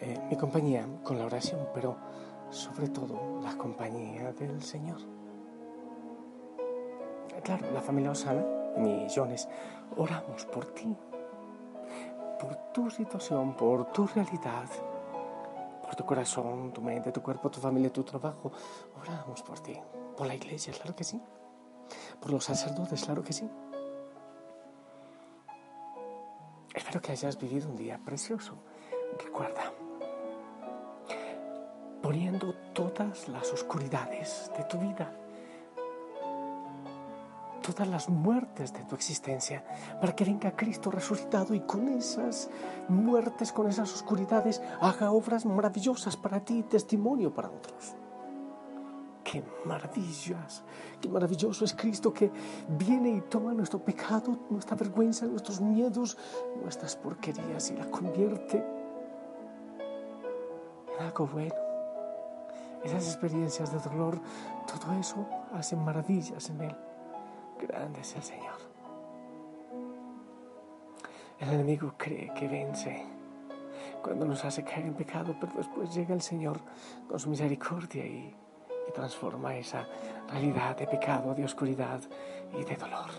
Eh, mi compañía con la oración, pero sobre todo la compañía del Señor. Claro, la familia Osana, millones, oramos por ti, por tu situación, por tu realidad, por tu corazón, tu mente, tu cuerpo, tu familia, tu trabajo. Oramos por ti, por la iglesia, claro que sí, por los sacerdotes, claro que sí. Espero que hayas vivido un día precioso. Recuerda, poniendo todas las oscuridades de tu vida, todas las muertes de tu existencia, para que venga Cristo resucitado y con esas muertes, con esas oscuridades, haga obras maravillosas para ti y testimonio para otros. Qué maravillas, qué maravilloso es Cristo que viene y toma nuestro pecado, nuestra vergüenza, nuestros miedos, nuestras porquerías y la convierte en algo bueno. Esas experiencias de dolor, todo eso hace maravillas en Él. Grande es el Señor. El enemigo cree que vence cuando nos hace caer en pecado, pero después llega el Señor con su misericordia y, y transforma esa realidad de pecado, de oscuridad y de dolor.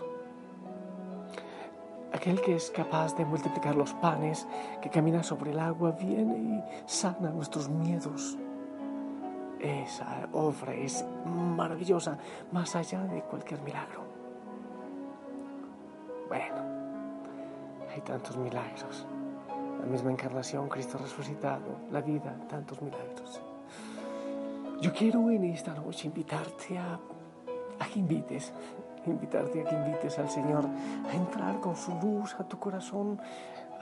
Aquel que es capaz de multiplicar los panes, que camina sobre el agua, viene y sana nuestros miedos. Esa obra es maravillosa, más allá de cualquier milagro. Bueno, hay tantos milagros. La misma encarnación, Cristo resucitado, la vida, tantos milagros. Yo quiero en esta noche invitarte a, a que invites, invitarte a que invites al Señor a entrar con su luz a tu corazón,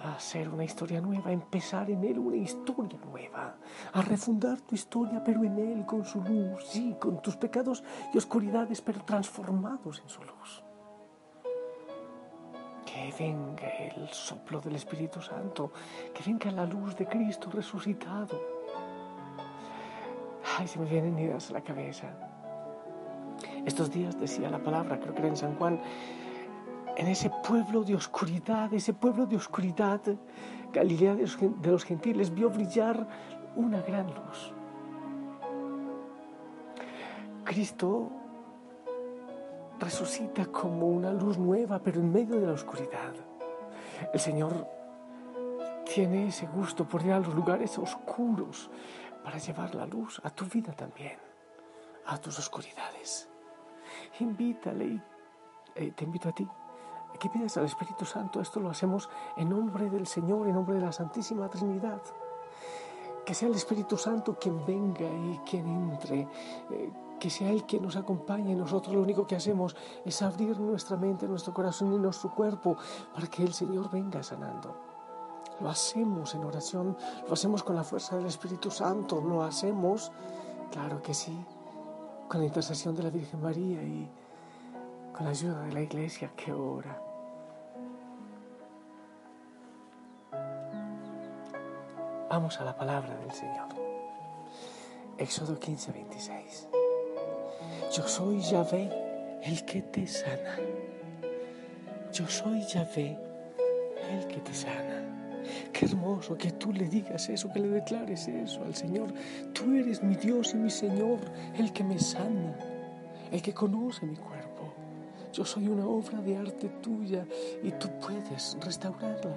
a hacer una historia nueva, a empezar en Él una historia nueva, a refundar tu historia, pero en Él con su luz, sí, con tus pecados y oscuridades, pero transformados en su luz que venga el soplo del Espíritu Santo, que venga la luz de Cristo resucitado. Ay, se me vienen ideas a la cabeza. Estos días decía la palabra, creo que era en San Juan, en ese pueblo de oscuridad, ese pueblo de oscuridad, Galilea de los gentiles vio brillar una gran luz. Cristo resucita como una luz nueva, pero en medio de la oscuridad. El Señor tiene ese gusto por ir a los lugares oscuros para llevar la luz a tu vida también, a tus oscuridades. Invítale y eh, te invito a ti a que pidas al Espíritu Santo. Esto lo hacemos en nombre del Señor, en nombre de la Santísima Trinidad. Que sea el Espíritu Santo quien venga y quien entre. Eh, que sea Él quien nos acompañe. Nosotros lo único que hacemos es abrir nuestra mente, nuestro corazón y nuestro cuerpo para que el Señor venga sanando. Lo hacemos en oración, lo hacemos con la fuerza del Espíritu Santo, lo hacemos, claro que sí, con la intercesión de la Virgen María y con la ayuda de la Iglesia que ora. Vamos a la palabra del Señor. Éxodo 15, 26. Yo soy Yahvé, el que te sana. Yo soy Yahvé, el que te sana. Qué hermoso que tú le digas eso, que le declares eso al Señor. Tú eres mi Dios y mi Señor, el que me sana, el que conoce mi cuerpo. Yo soy una obra de arte tuya y tú puedes restaurarla.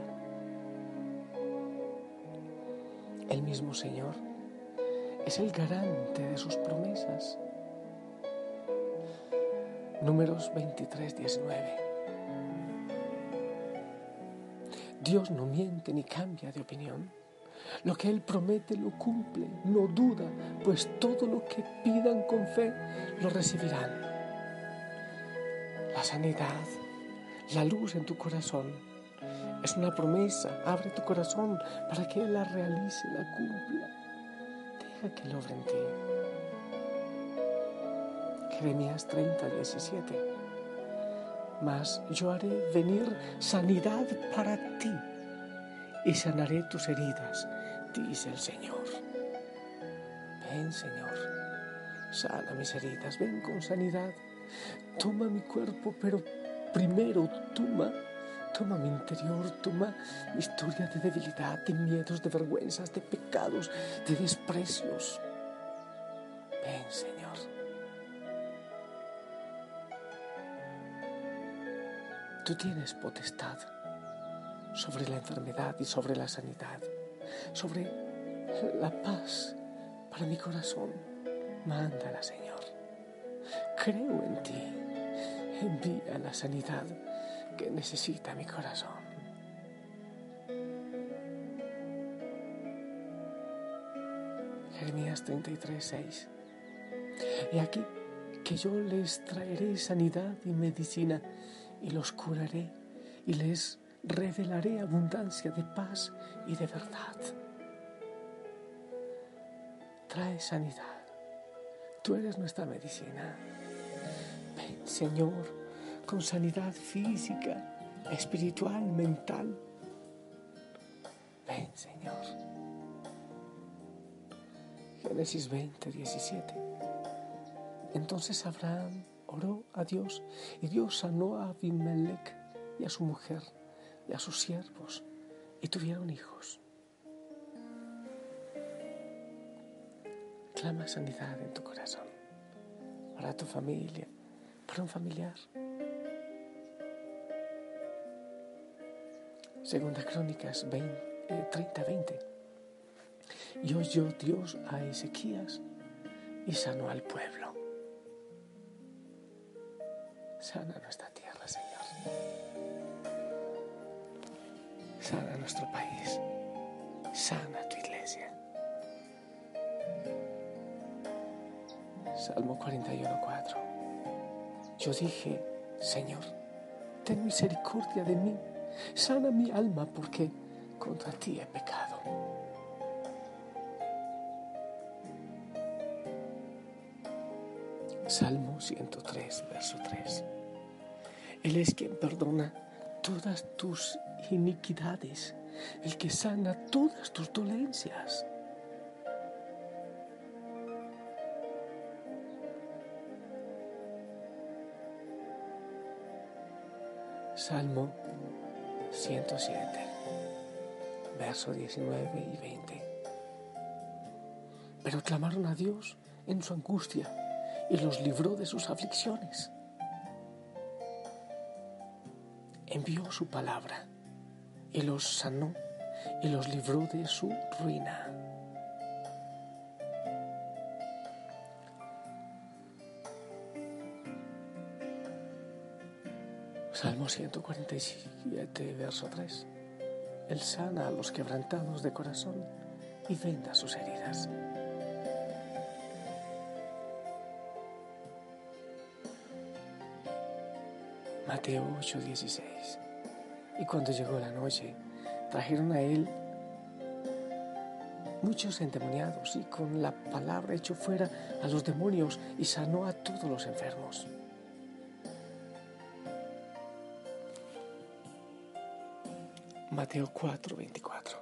El mismo Señor es el garante de sus promesas. Números 23, 19. Dios no miente ni cambia de opinión. Lo que Él promete lo cumple, no duda, pues todo lo que pidan con fe lo recibirán. La sanidad, la luz en tu corazón, es una promesa. Abre tu corazón para que Él la realice, la cumpla. Deja que Él obre en ti. Jeremías 30, 17. Mas yo haré venir sanidad para ti y sanaré tus heridas, dice el Señor. Ven, Señor, sana mis heridas, ven con sanidad. Toma mi cuerpo, pero primero toma, Toma mi interior, toma mi historia de debilidad, de miedos, de vergüenzas, de pecados, de desprecios. Ven, Señor. Tú tienes potestad sobre la enfermedad y sobre la sanidad, sobre la paz para mi corazón. Mándala, Señor. Creo en ti. Envía la sanidad que necesita mi corazón. Jeremías 33, 6. Y aquí que yo les traeré sanidad y medicina y los curaré y les revelaré abundancia de paz y de verdad. Trae sanidad. Tú eres nuestra medicina. Señor, con sanidad física, espiritual, mental. Ven, Señor. Génesis 20, 17. Entonces Abraham oró a Dios y Dios sanó a Abimelech y a su mujer y a sus siervos y tuvieron hijos. Clama sanidad en tu corazón, para tu familia, para un familiar. Segunda Crónicas 20, 30, 20. Y oyó Dios a Ezequías y sanó al pueblo. Sana nuestra tierra, Señor. Sana nuestro país. Sana tu iglesia. Salmo 41.4. Yo dije, Señor, ten misericordia de mí, sana mi alma porque contra ti he pecado. Salmo 103, verso 3. Él es quien perdona todas tus iniquidades, el que sana todas tus dolencias. Salmo 107, verso 19 y 20. Pero clamaron a Dios en su angustia y los libró de sus aflicciones. Envió su palabra y los sanó y los libró de su ruina. Salmo 147, verso 3. Él sana a los quebrantados de corazón y venda sus heridas. Mateo 8:16. Y cuando llegó la noche, trajeron a él muchos endemoniados y con la palabra echó fuera a los demonios y sanó a todos los enfermos. Mateo 4:24.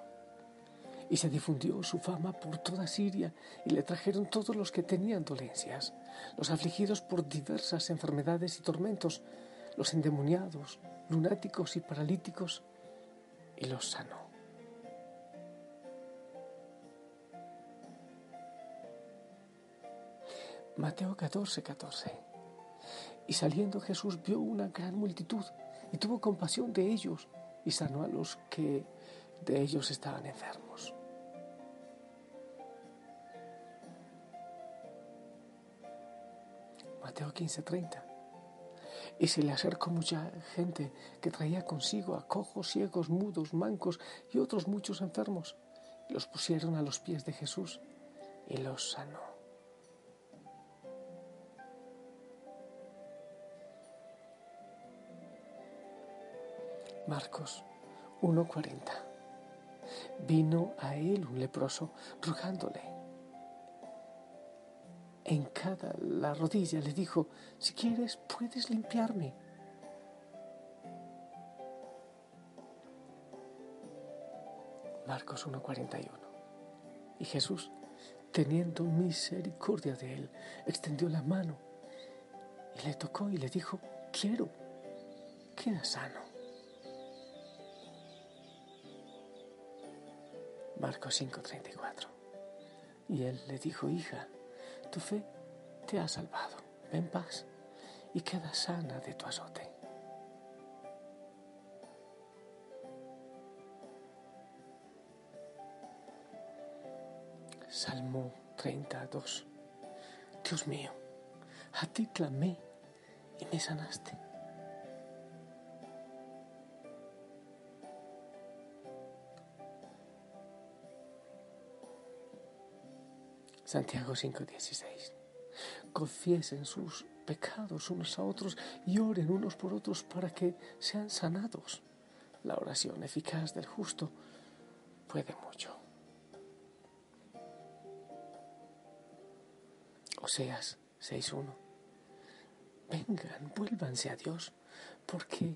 Y se difundió su fama por toda Siria y le trajeron todos los que tenían dolencias, los afligidos por diversas enfermedades y tormentos, los endemoniados, lunáticos y paralíticos, y los sanó. Mateo 14, 14. Y saliendo Jesús vio una gran multitud y tuvo compasión de ellos y sanó a los que de ellos estaban enfermos. Mateo 15, 30. Y se le acercó mucha gente que traía consigo a cojos, ciegos, mudos, mancos y otros muchos enfermos. los pusieron a los pies de Jesús y los sanó. Marcos 1:40. Vino a él un leproso rogándole en cada la rodilla le dijo, si quieres puedes limpiarme. Marcos 1:41. Y Jesús, teniendo misericordia de él, extendió la mano y le tocó y le dijo, quiero, queda sano. Marcos 5:34. Y él le dijo, hija, tu fe te ha salvado, ven paz y queda sana de tu azote. Salmo 32. Dios mío, a ti clamé y me sanaste. Santiago 5:16. Confiesen sus pecados unos a otros y oren unos por otros para que sean sanados. La oración eficaz del justo puede mucho. Oseas 6.1. Vengan, vuélvanse a Dios, porque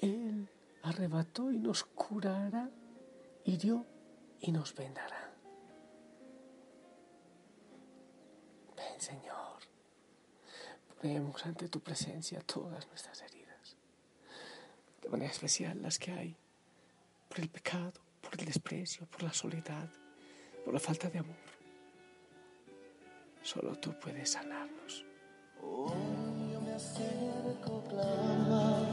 Él arrebató y nos curará, hirió y nos vendará. Ponemos ante tu presencia todas nuestras heridas, de manera especial las que hay por el pecado, por el desprecio, por la soledad, por la falta de amor. Solo tú puedes sanarnos. para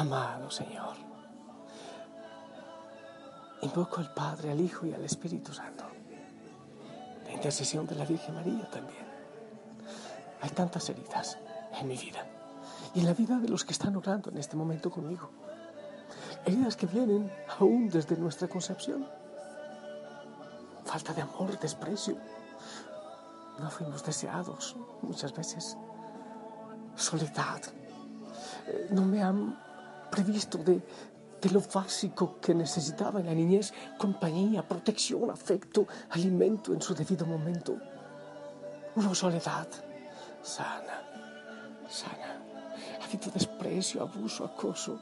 Amado Señor, invoco al Padre, al Hijo y al Espíritu Santo. La intercesión de la Virgen María también. Hay tantas heridas en mi vida y en la vida de los que están orando en este momento conmigo. Heridas que vienen aún desde nuestra concepción. Falta de amor, desprecio. No fuimos deseados muchas veces. Soledad. Eh, no me han previsto de, lo básico que necesitaba en la niñez, compañía, protección, afecto, alimento en su debido momento. Una soledad sana, sana. Ha habido desprecio, abuso, acoso,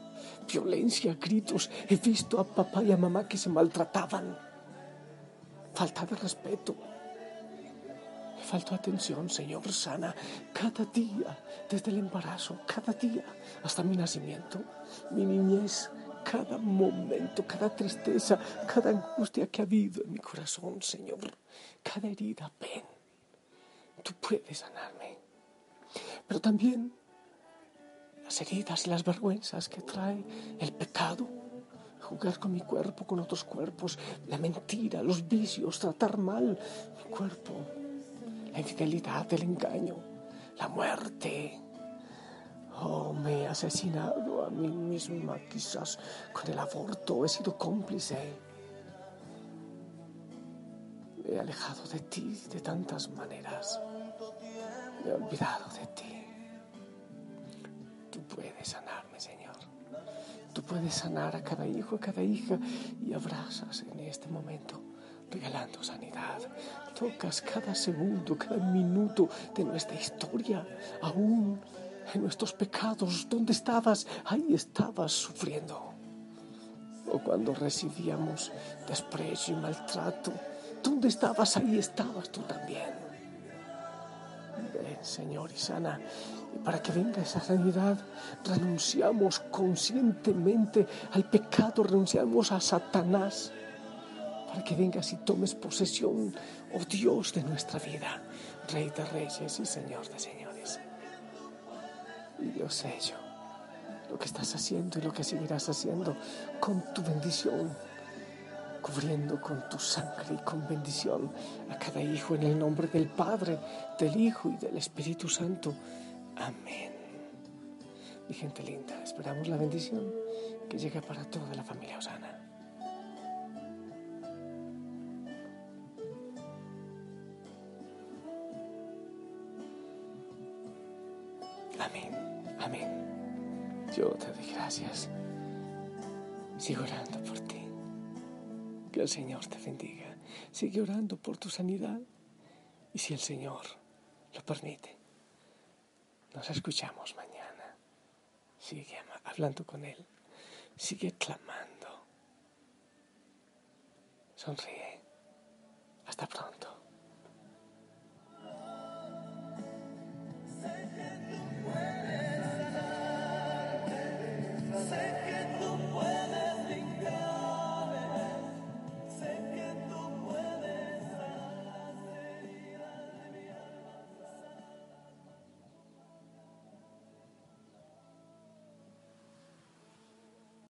violencia, gritos. He visto a papá y a mamá que se maltrataban. Falta de respeto. Faltó atención, Señor, sana cada día, desde el embarazo, cada día hasta mi nacimiento mi niñez, cada momento, cada tristeza, cada angustia que ha habido en mi corazón, Señor, cada herida, ven, tú puedes sanarme. Pero también las heridas y las vergüenzas que trae el pecado, jugar con mi cuerpo, con otros cuerpos, la mentira, los vicios, tratar mal mi cuerpo, la infidelidad, el engaño, la muerte. Oh, me he asesinado a mí misma, quizás con el aborto he sido cómplice. Me he alejado de ti de tantas maneras. Me he olvidado de ti. Tú puedes sanarme, Señor. Tú puedes sanar a cada hijo, a cada hija y abrazas en este momento regalando sanidad. Tocas cada segundo, cada minuto de nuestra historia, aún en nuestros pecados. ¿Dónde estabas? Ahí estabas sufriendo. O cuando recibíamos desprecio y maltrato, ¿dónde estabas? Ahí estabas tú también. Señor, y sana. Y para que venga esa sanidad, renunciamos conscientemente al pecado, renunciamos a Satanás para que vengas y tomes posesión, oh Dios, de nuestra vida, Rey de Reyes y Señor de Señores. Y yo sé yo lo que estás haciendo y lo que seguirás haciendo con tu bendición, cubriendo con tu sangre y con bendición a cada hijo en el nombre del Padre, del Hijo y del Espíritu Santo. Amén. Mi gente linda, esperamos la bendición que llega para toda la familia Osana. Sigo orando por ti. Que el Señor te bendiga. Sigue orando por tu sanidad. Y si el Señor lo permite, nos escuchamos mañana. Sigue hablando con Él. Sigue clamando. Sonríe. Hasta pronto.